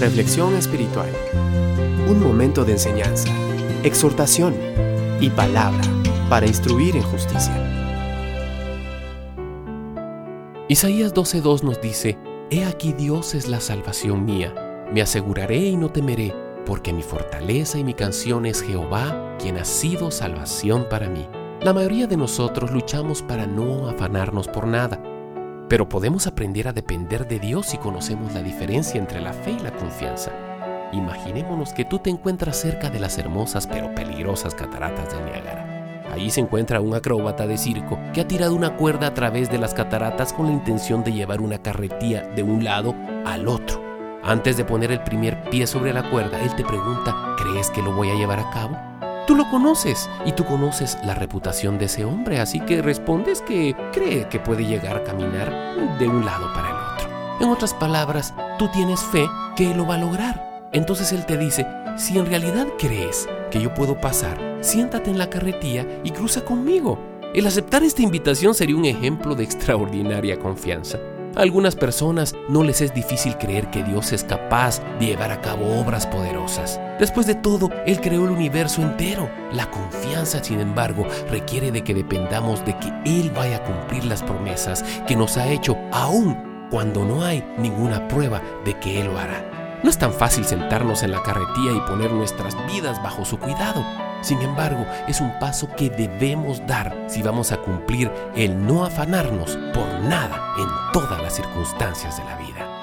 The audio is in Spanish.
Reflexión espiritual. Un momento de enseñanza, exhortación y palabra para instruir en justicia. Isaías 12:2 nos dice, He aquí Dios es la salvación mía, me aseguraré y no temeré, porque mi fortaleza y mi canción es Jehová, quien ha sido salvación para mí. La mayoría de nosotros luchamos para no afanarnos por nada pero podemos aprender a depender de Dios si conocemos la diferencia entre la fe y la confianza. Imaginémonos que tú te encuentras cerca de las hermosas pero peligrosas cataratas del Niágara. Allí se encuentra un acróbata de circo que ha tirado una cuerda a través de las cataratas con la intención de llevar una carretilla de un lado al otro. Antes de poner el primer pie sobre la cuerda, él te pregunta, ¿crees que lo voy a llevar a cabo? Tú lo conoces y tú conoces la reputación de ese hombre, así que respondes que cree que puede llegar a caminar de un lado para el otro. En otras palabras, tú tienes fe que lo va a lograr. Entonces él te dice, si en realidad crees que yo puedo pasar, siéntate en la carretilla y cruza conmigo. El aceptar esta invitación sería un ejemplo de extraordinaria confianza. Algunas personas no les es difícil creer que Dios es capaz de llevar a cabo obras poderosas. Después de todo, Él creó el universo entero. La confianza, sin embargo, requiere de que dependamos de que Él vaya a cumplir las promesas que nos ha hecho aún cuando no hay ninguna prueba de que Él lo hará. No es tan fácil sentarnos en la carretilla y poner nuestras vidas bajo su cuidado. Sin embargo, es un paso que debemos dar si vamos a cumplir el no afanarnos por nada en todas las circunstancias de la vida.